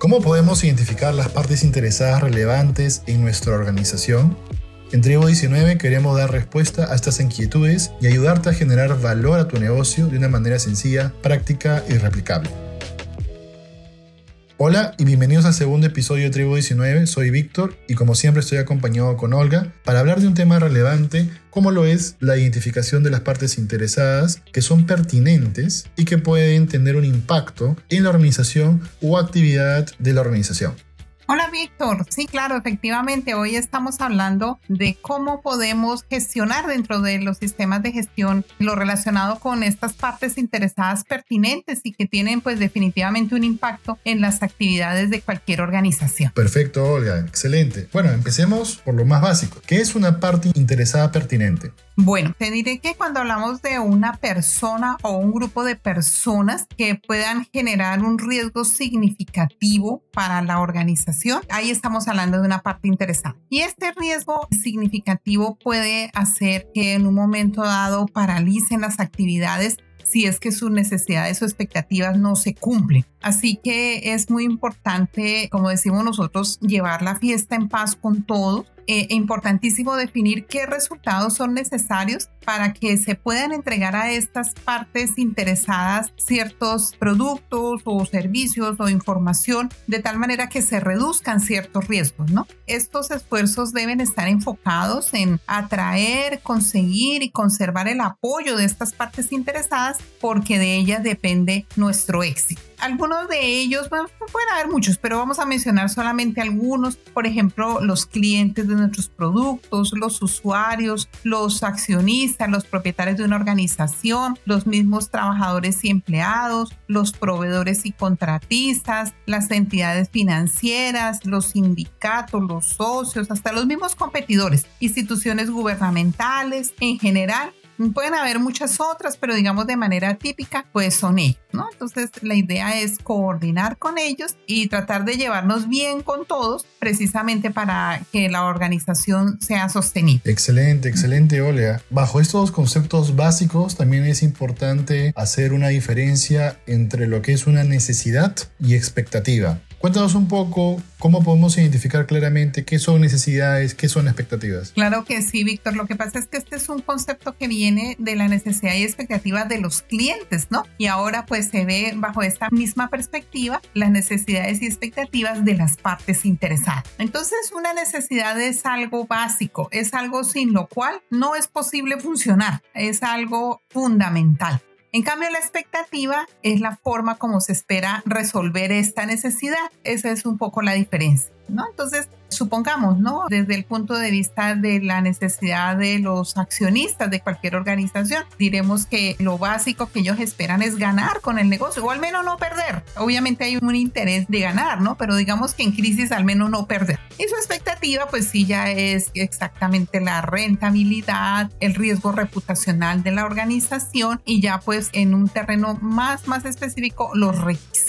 ¿Cómo podemos identificar las partes interesadas relevantes en nuestra organización? En Tribu 19 queremos dar respuesta a estas inquietudes y ayudarte a generar valor a tu negocio de una manera sencilla, práctica y replicable. Hola y bienvenidos al segundo episodio de Tribu 19. Soy Víctor y como siempre estoy acompañado con Olga para hablar de un tema relevante como lo es la identificación de las partes interesadas que son pertinentes y que pueden tener un impacto en la organización o actividad de la organización. Hola Víctor, sí claro, efectivamente hoy estamos hablando de cómo podemos gestionar dentro de los sistemas de gestión lo relacionado con estas partes interesadas pertinentes y que tienen pues definitivamente un impacto en las actividades de cualquier organización. Perfecto, Olga, excelente. Bueno, empecemos por lo más básico. ¿Qué es una parte interesada pertinente? Bueno, te diré que cuando hablamos de una persona o un grupo de personas que puedan generar un riesgo significativo para la organización, ahí estamos hablando de una parte interesada. Y este riesgo significativo puede hacer que en un momento dado paralicen las actividades si es que sus necesidades o expectativas no se cumplen. Así que es muy importante, como decimos nosotros, llevar la fiesta en paz con todos eh, importantísimo definir qué resultados son necesarios para que se puedan entregar a estas partes interesadas ciertos productos o servicios o información de tal manera que se reduzcan ciertos riesgos, ¿no? Estos esfuerzos deben estar enfocados en atraer, conseguir y conservar el apoyo de estas partes interesadas porque de ellas depende nuestro éxito algunos de ellos, bueno, pueden haber muchos, pero vamos a mencionar solamente algunos. Por ejemplo, los clientes de nuestros productos, los usuarios, los accionistas, los propietarios de una organización, los mismos trabajadores y empleados, los proveedores y contratistas, las entidades financieras, los sindicatos, los socios, hasta los mismos competidores, instituciones gubernamentales en general Pueden haber muchas otras, pero digamos de manera típica, pues son ellos, ¿no? Entonces la idea es coordinar con ellos y tratar de llevarnos bien con todos, precisamente para que la organización sea sostenible. Excelente, excelente, Olea. Bajo estos conceptos básicos también es importante hacer una diferencia entre lo que es una necesidad y expectativa. Cuéntanos un poco cómo podemos identificar claramente qué son necesidades, qué son expectativas. Claro que sí, Víctor. Lo que pasa es que este es un concepto que viene de la necesidad y expectativa de los clientes, ¿no? Y ahora pues se ve bajo esta misma perspectiva las necesidades y expectativas de las partes interesadas. Entonces, una necesidad es algo básico, es algo sin lo cual no es posible funcionar, es algo fundamental. En cambio, la expectativa es la forma como se espera resolver esta necesidad. Esa es un poco la diferencia. ¿No? Entonces, supongamos, ¿no? Desde el punto de vista de la necesidad de los accionistas de cualquier organización, diremos que lo básico que ellos esperan es ganar con el negocio o al menos no perder. Obviamente hay un interés de ganar, ¿no? Pero digamos que en crisis al menos no perder. Y su expectativa, pues sí, ya es exactamente la rentabilidad, el riesgo reputacional de la organización y ya pues en un terreno más, más específico, los requisitos.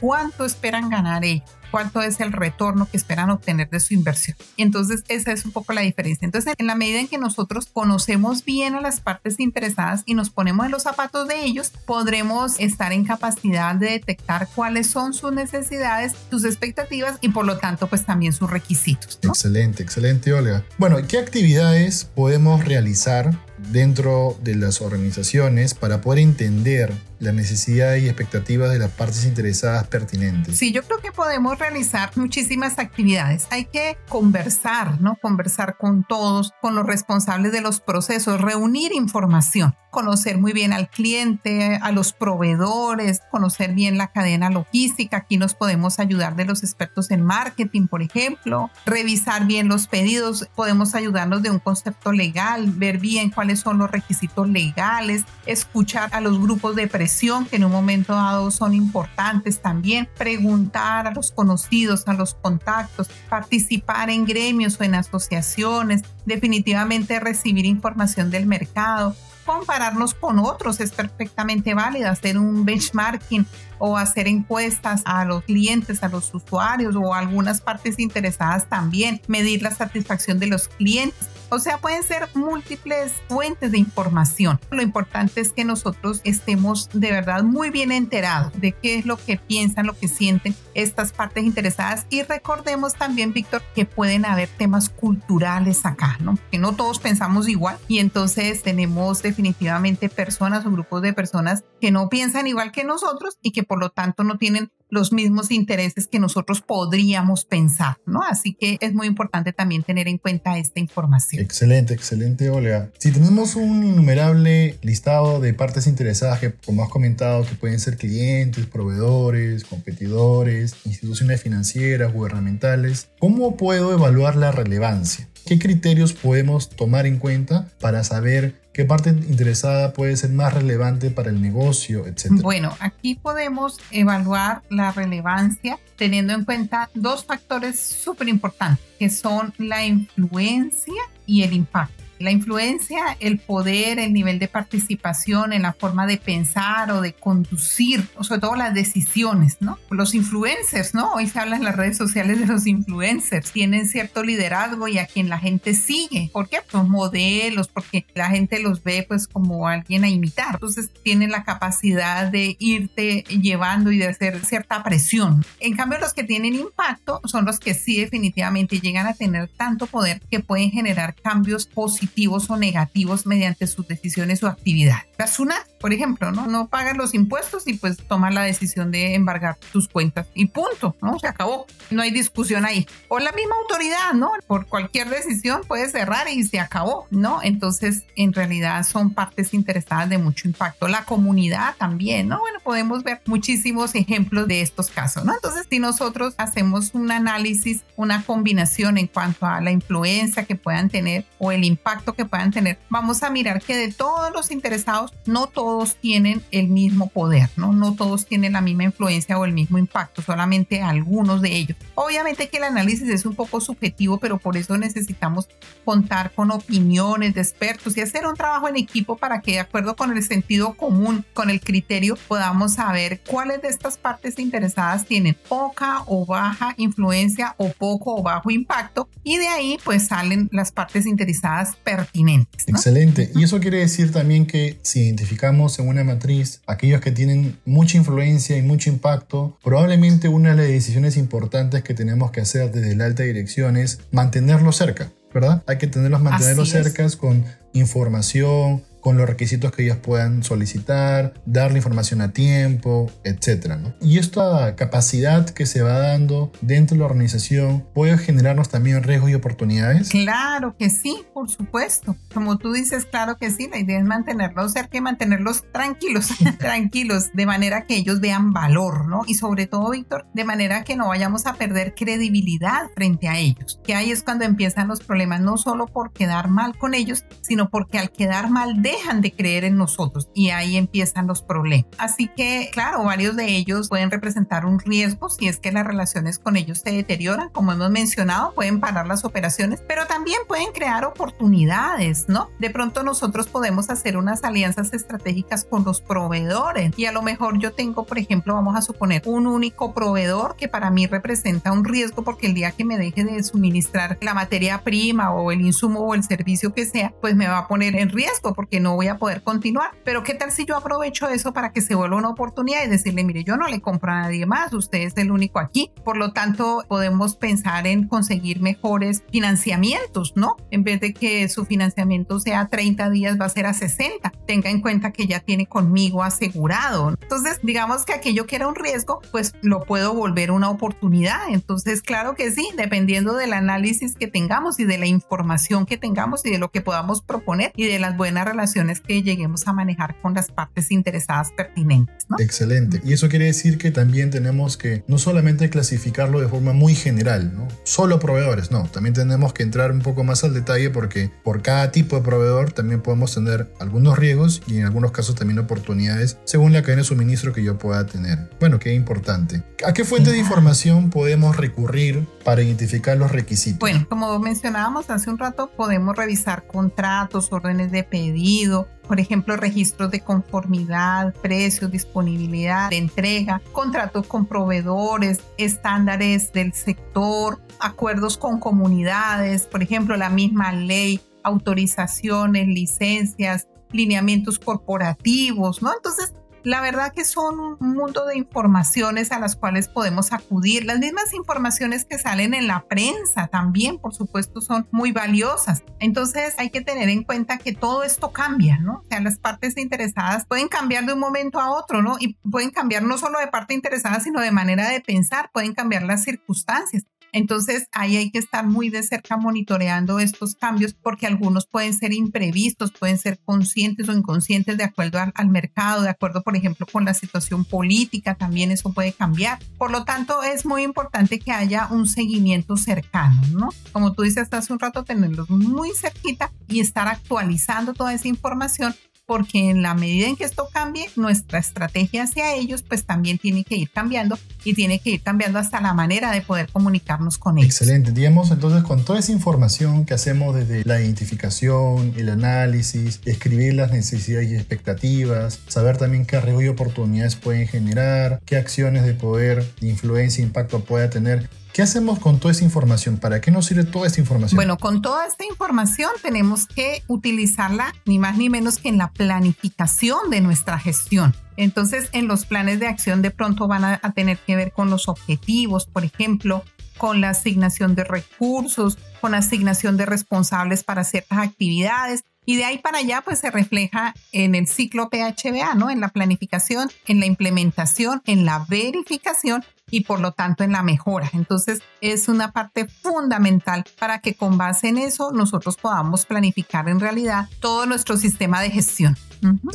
¿Cuánto esperan ganar ellos? cuánto es el retorno que esperan obtener de su inversión. Entonces esa es un poco la diferencia. Entonces, en la medida en que nosotros conocemos bien a las partes interesadas y nos ponemos en los zapatos de ellos, podremos estar en capacidad de detectar cuáles son sus necesidades, sus expectativas y por lo tanto, pues también sus requisitos. Excelente, excelente, Olga. Bueno, ¿qué actividades podemos realizar dentro de las organizaciones para poder entender la necesidad y expectativas de las partes interesadas pertinentes. Sí, yo creo que podemos realizar muchísimas actividades. Hay que conversar, ¿no? Conversar con todos, con los responsables de los procesos, reunir información, conocer muy bien al cliente, a los proveedores, conocer bien la cadena logística. Aquí nos podemos ayudar de los expertos en marketing, por ejemplo, revisar bien los pedidos, podemos ayudarnos de un concepto legal, ver bien cuáles son los requisitos legales, escuchar a los grupos de presión que en un momento dado son importantes también, preguntar a los conocidos, a los contactos, participar en gremios o en asociaciones, definitivamente recibir información del mercado, compararnos con otros es perfectamente válido, hacer un benchmarking o hacer encuestas a los clientes, a los usuarios o a algunas partes interesadas también, medir la satisfacción de los clientes O sea, pueden ser múltiples fuentes de información. Lo importante es que nosotros estemos de verdad muy bien enterados de qué es lo que piensan, lo que sienten estas partes interesadas y recordemos también, Víctor, que pueden haber temas culturales acá, ¿no? Que no todos pensamos igual y entonces tenemos definitivamente personas o grupos de personas que no piensan igual que nosotros y que por lo tanto no tienen los mismos intereses que nosotros podríamos pensar, ¿no? Así que es muy importante también tener en cuenta esta información. Excelente, excelente, Olga. Si tenemos un innumerable listado de partes interesadas que, como has comentado, que pueden ser clientes, proveedores, competidores, instituciones financieras, gubernamentales, ¿cómo puedo evaluar la relevancia? ¿Qué criterios podemos tomar en cuenta para saber ¿Qué parte interesada puede ser más relevante para el negocio, etcétera? Bueno, aquí podemos evaluar la relevancia teniendo en cuenta dos factores súper importantes, que son la influencia y el impacto. La influencia, el poder, el nivel de participación en la forma de pensar o de conducir, sobre todo las decisiones, ¿no? Los influencers, ¿no? Hoy se habla en las redes sociales de los influencers, tienen cierto liderazgo y a quien la gente sigue. ¿Por qué? Son modelos, porque la gente los ve pues como alguien a imitar. Entonces tienen la capacidad de irte llevando y de hacer cierta presión. En cambio, los que tienen impacto son los que sí definitivamente llegan a tener tanto poder que pueden generar cambios positivos positivos o negativos mediante sus decisiones o actividades. La SUNAT, por ejemplo, ¿no? No pagas los impuestos y pues tomas la decisión de embargar tus cuentas y punto, ¿no? Se acabó. No hay discusión ahí. O la misma autoridad, ¿no? Por cualquier decisión puede cerrar y se acabó, ¿no? Entonces, en realidad son partes interesadas de mucho impacto. La comunidad también, ¿no? Bueno, podemos ver muchísimos ejemplos de estos casos, ¿no? Entonces, si nosotros hacemos un análisis, una combinación en cuanto a la influencia que puedan tener o el impacto que puedan tener, vamos a mirar que de todos los interesados no todos tienen el mismo poder, ¿no? No todos tienen la misma influencia o el mismo impacto, solamente algunos de ellos. Obviamente que el análisis es un poco subjetivo, pero por eso necesitamos contar con opiniones de expertos y hacer un trabajo en equipo para que de acuerdo con el sentido común, con el criterio, podamos saber cuáles de estas partes interesadas tienen poca o baja influencia o poco o bajo impacto y de ahí pues salen las partes interesadas pertinentes. Excelente. Y eso quiere decir también que si identificamos en una matriz aquellos que tienen mucha influencia y mucho impacto, probablemente una de las decisiones importantes que tenemos que hacer desde la alta dirección es mantenerlos cerca, ¿verdad? Hay que tenerlos, mantenerlos cerca con información, con los requisitos que ellas puedan solicitar, darle información a tiempo, etc. Y esta capacidad que se va dando dentro de la organización puede generarnos también riesgos y oportunidades. Claro que sí, por supuesto. Como tú dices, claro que sí, la idea es mantenerlos cerca y mantenerlos tranquilos, tranquilos, de manera que ellos vean valor, ¿no? Y sobre todo, Víctor, de manera que no vayamos a perder credibilidad frente a ellos. Que ahí es cuando empiezan los problemas, no solo por quedar mal con ellos, sino porque al quedar mal de dejan de creer en nosotros y ahí empiezan los problemas. Así que, claro, varios de ellos pueden representar un riesgo si es que las relaciones con ellos se deterioran, como hemos mencionado, pueden parar las operaciones, pero también pueden crear oportunidades, ¿no? De pronto nosotros podemos hacer unas alianzas estratégicas con los proveedores y a lo mejor yo tengo, por ejemplo, vamos a suponer un único proveedor que para mí representa un riesgo porque el día que me deje de suministrar la materia prima o el insumo o el servicio que sea, pues me va a poner en riesgo porque no voy a poder continuar. Pero ¿qué tal si yo aprovecho eso para que se vuelva una oportunidad y decirle, mire, yo no le compro a nadie más, usted es el único aquí. Por lo tanto, podemos pensar en conseguir mejores financiamientos, ¿no? En vez de que su financiamiento sea 30 días, va a ser a 60. Tenga en cuenta que ya tiene conmigo asegurado. Entonces, digamos que aquello que era un riesgo, pues lo puedo volver una oportunidad. Entonces, claro que sí, dependiendo del análisis que tengamos y de la información que tengamos y de lo que podamos proponer y de las buenas relaciones que lleguemos a manejar con las partes interesadas pertinentes. Excelente. Y eso quiere decir que también tenemos que no solamente clasificarlo de forma muy general, ¿no? Solo proveedores, no. También tenemos que entrar un poco más al detalle porque por cada tipo de proveedor también podemos tener algunos riesgos y en algunos casos también oportunidades según la cadena de suministro que yo pueda tener. Bueno, qué importante. ¿A qué fuente de información podemos recurrir para identificar los requisitos? Bueno, como mencionábamos hace un rato, podemos revisar contratos, órdenes de pedido, por ejemplo, registros de conformidad, precios, disponibilidad, de entrega, contratos con proveedores, estándares del sector, acuerdos con comunidades, por ejemplo, la misma ley autorizaciones, licencias, lineamientos corporativos, ¿no? Entonces, la verdad que son un mundo de informaciones a las cuales podemos acudir. Las mismas informaciones que salen en la prensa también, por supuesto, son muy valiosas. Entonces hay que tener en cuenta que todo esto cambia, ¿no? O sea, las partes interesadas pueden cambiar de un momento a otro, ¿no? Y pueden cambiar no solo de parte interesada, sino de manera de pensar, pueden cambiar las circunstancias. Entonces ahí hay que estar muy de cerca monitoreando estos cambios porque algunos pueden ser imprevistos, pueden ser conscientes o inconscientes de acuerdo al, mercado, de acuerdo por ejemplo con la situación política, también eso puede cambiar. Por lo tanto es muy importante que haya un seguimiento cercano, ¿no? Como tú dices hace un rato, tenerlos muy cerquita y estar actualizando toda esa información porque en la medida en que esto cambie, nuestra estrategia hacia ellos pues también tiene que ir cambiando y tiene que ir cambiando hasta la manera de poder comunicarnos con ellos. Excelente, digamos entonces con toda esa información que hacemos desde la identificación, el análisis, escribir las necesidades y expectativas, saber también qué riesgos y oportunidades pueden generar, qué acciones de poder, influencia impacto pueda tener ¿Qué hacemos con toda esa información? ¿Para qué nos sirve toda esta información? Bueno, con toda esta información tenemos que utilizarla ni más ni menos que en la planificación de nuestra gestión. Entonces, en los planes de acción de pronto van a, tener que ver con los objetivos, por ejemplo, con la asignación de recursos, con asignación de responsables para ciertas actividades. Y de ahí para allá, pues se refleja en el ciclo PHBA, ¿no? En la planificación, en la implementación, en la verificación y por lo tanto en la mejora. Entonces es una parte fundamental para que con base en eso nosotros podamos planificar en realidad todo nuestro sistema de gestión.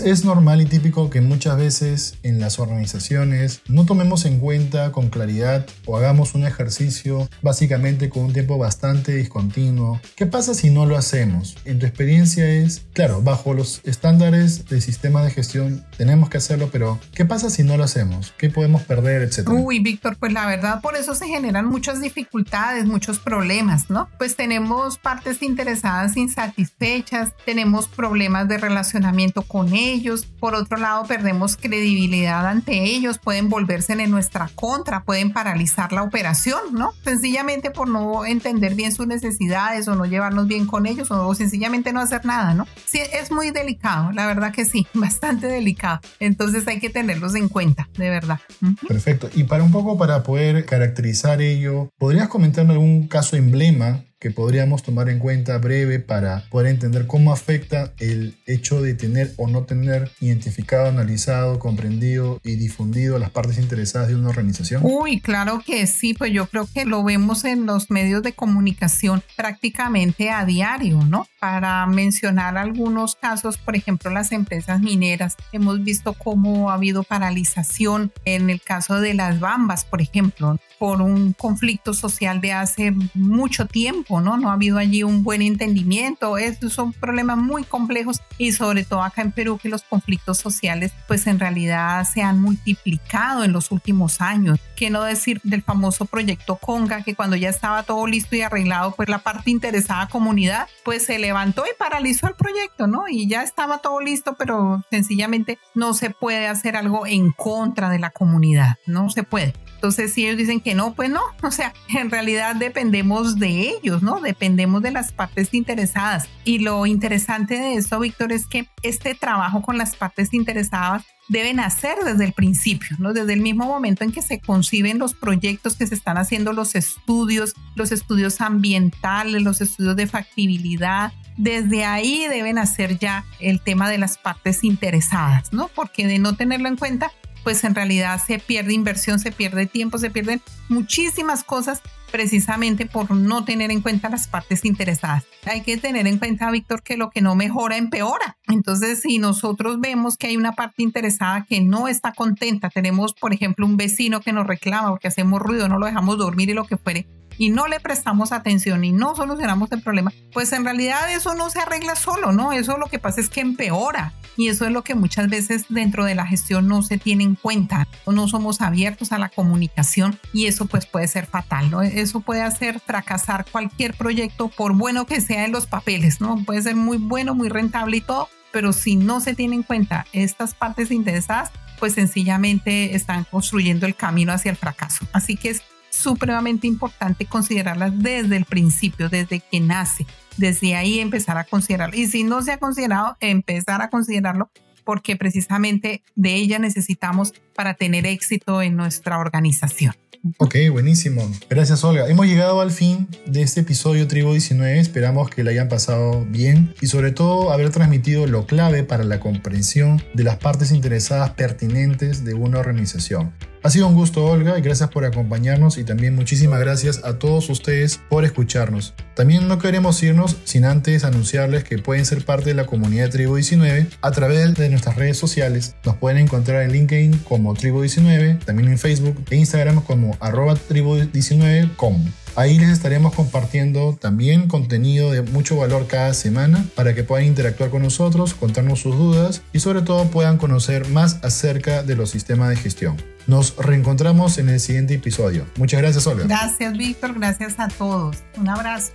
Es normal y típico que muchas veces en las organizaciones no tomemos en cuenta con claridad o hagamos un ejercicio básicamente con un tiempo bastante discontinuo. ¿Qué pasa si no lo hacemos? En tu experiencia es, claro, bajo los estándares del sistema de gestión tenemos que hacerlo, pero ¿qué pasa si no lo hacemos? ¿Qué podemos perder, etcétera? Uy, Víctor, pues la verdad por eso se generan muchas dificultades, muchos problemas, ¿no? Pues tenemos partes interesadas insatisfechas, tenemos problemas de relacionamiento con ellos. Por otro lado, perdemos credibilidad ante ellos, pueden volverse en nuestra contra, pueden paralizar la operación, ¿no? Sencillamente por no entender bien sus necesidades o no llevarnos bien con ellos o, sencillamente no hacer nada, ¿no? Sí, es muy delicado, la verdad que sí, bastante delicado. Entonces hay que tenerlos en cuenta, de verdad. Perfecto. Y para un poco para poder caracterizar ello, ¿podrías comentarme algún caso emblema que podríamos tomar en cuenta breve para poder entender cómo afecta el hecho de tener o no tener identificado, analizado, comprendido y difundido las partes interesadas de una organización? Uy, claro que sí, pues yo creo que lo vemos en los medios de comunicación prácticamente a diario, ¿no? Para mencionar algunos casos, por ejemplo, las empresas mineras, hemos visto cómo ha habido paralización en el caso de las bambas, por ejemplo, por un conflicto social de hace mucho tiempo, ¿no? No ha habido allí un buen entendimiento. Estos son problemas muy complejos y sobre todo acá en Perú que los conflictos sociales pues en realidad se han multiplicado en los últimos años. ¿Qué no decir del famoso proyecto Conga que cuando ya estaba todo listo y arreglado pues la parte interesada comunidad pues se levantó y paralizó el proyecto, ¿no? Y ya estaba todo listo pero sencillamente no se puede hacer algo en contra de la comunidad, no se puede. Entonces, si ellos dicen que no, pues no. O sea, en realidad dependemos de ellos, ¿no? Dependemos de las partes interesadas. Y lo interesante de esto, Víctor, es que este trabajo con las partes interesadas deben hacer desde el principio, ¿no? Desde el mismo momento en que se conciben los proyectos, que se están haciendo los estudios, los estudios ambientales, los estudios de factibilidad, desde ahí deben hacer ya el tema de las partes interesadas, ¿no? Porque de no tenerlo en cuenta, pues en realidad se pierde inversión, se pierde tiempo, se pierden muchísimas cosas precisamente por no tener en cuenta las partes interesadas. Hay que tener en cuenta, Víctor, que lo que no mejora empeora. Entonces, si nosotros vemos que hay una parte interesada que no está contenta, tenemos, por ejemplo, un vecino que nos reclama porque hacemos ruido, no lo dejamos dormir y lo que fuere, y no le prestamos atención y no solucionamos el problema, pues en realidad eso no se arregla solo, ¿no? Eso lo que pasa es que empeora. Y eso es lo que muchas veces dentro de la gestión no se tiene en cuenta. No somos abiertos a la comunicación y eso pues puede ser fatal, ¿no? Eso puede hacer fracasar cualquier proyecto por bueno que sea en los papeles, ¿no? Puede ser muy bueno, muy rentable y todo, pero si no se tienen en cuenta estas partes interesadas, pues sencillamente están construyendo el camino hacia el fracaso. Así que es supremamente importante considerarlas desde el principio, desde que nace. Desde ahí empezar a considerarlo. Y si no se ha considerado, empezar a considerarlo porque precisamente de ella necesitamos para tener éxito en nuestra organización. Ok, buenísimo. Gracias, Olga. Hemos llegado al fin de este episodio Tribu 19. Esperamos que lo hayan pasado bien y sobre todo haber transmitido lo clave para la comprensión de las partes interesadas pertinentes de una organización. Ha sido un gusto, Olga, y gracias por acompañarnos y también muchísimas gracias a todos ustedes por escucharnos. También no queremos irnos sin antes anunciarles que pueden ser parte de la comunidad de Tribu 19 a través de nuestras redes sociales. Nos pueden encontrar en LinkedIn como Tribu 19, también en Facebook e Instagram como arroba tribu19com. Ahí les estaremos compartiendo también contenido de mucho valor cada semana para que puedan interactuar con nosotros, contarnos sus dudas y sobre todo puedan conocer más acerca de los sistemas de gestión. Nos reencontramos en el siguiente episodio. Muchas gracias, Olga. Gracias, Víctor. Gracias a todos. Un abrazo.